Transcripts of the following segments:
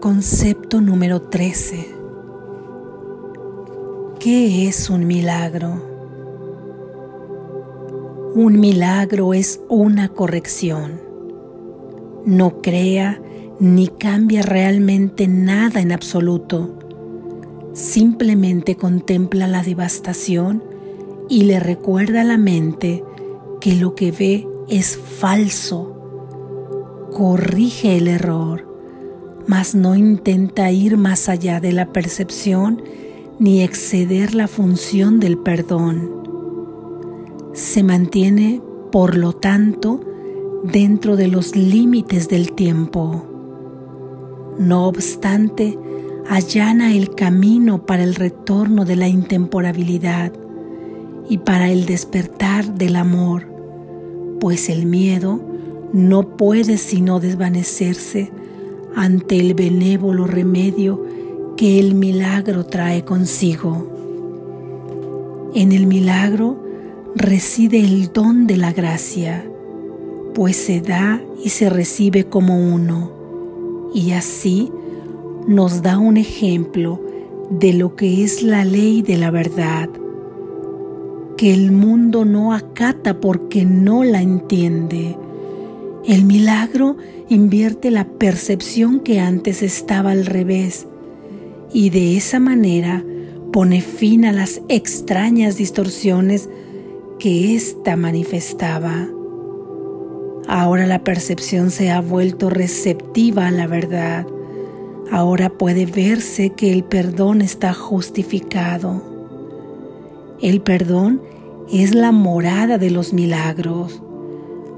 Concepto número 13. ¿Qué es un milagro? Un milagro es una corrección. No crea ni cambia realmente nada en absoluto. Simplemente contempla la devastación y le recuerda a la mente que lo que ve es falso. Corrige el error mas no intenta ir más allá de la percepción ni exceder la función del perdón. Se mantiene, por lo tanto, dentro de los límites del tiempo. No obstante, allana el camino para el retorno de la intemporabilidad y para el despertar del amor, pues el miedo no puede sino desvanecerse ante el benévolo remedio que el milagro trae consigo. En el milagro reside el don de la gracia, pues se da y se recibe como uno, y así nos da un ejemplo de lo que es la ley de la verdad, que el mundo no acata porque no la entiende, el milagro invierte la percepción que antes estaba al revés y de esa manera pone fin a las extrañas distorsiones que ésta manifestaba. Ahora la percepción se ha vuelto receptiva a la verdad. Ahora puede verse que el perdón está justificado. El perdón es la morada de los milagros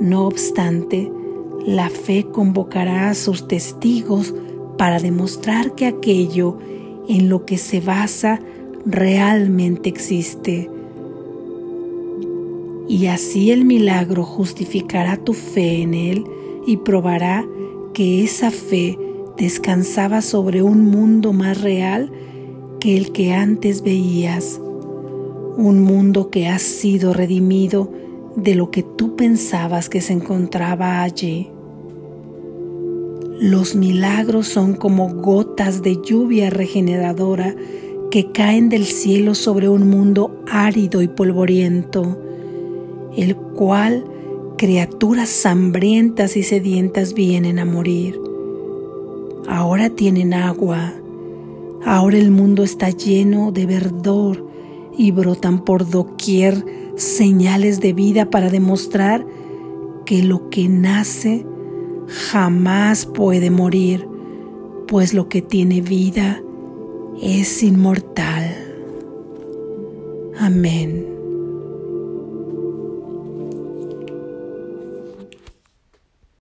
No obstante, la fe convocará a sus testigos para demostrar que aquello en lo que se basa realmente existe. Y así el milagro justificará tu fe en él y probará que esa fe descansaba sobre un mundo más real que el que antes veías, un mundo que ha sido redimido de lo que tú pensabas que se encontraba allí. Los milagros son como gotas de lluvia regeneradora que caen del cielo sobre un mundo árido y polvoriento, el cual criaturas hambrientas y sedientas vienen a morir. Ahora tienen agua, ahora el mundo está lleno de verdor y brotan por doquier señales de vida para demostrar que lo que nace jamás puede morir, pues lo que tiene vida es inmortal. Amén.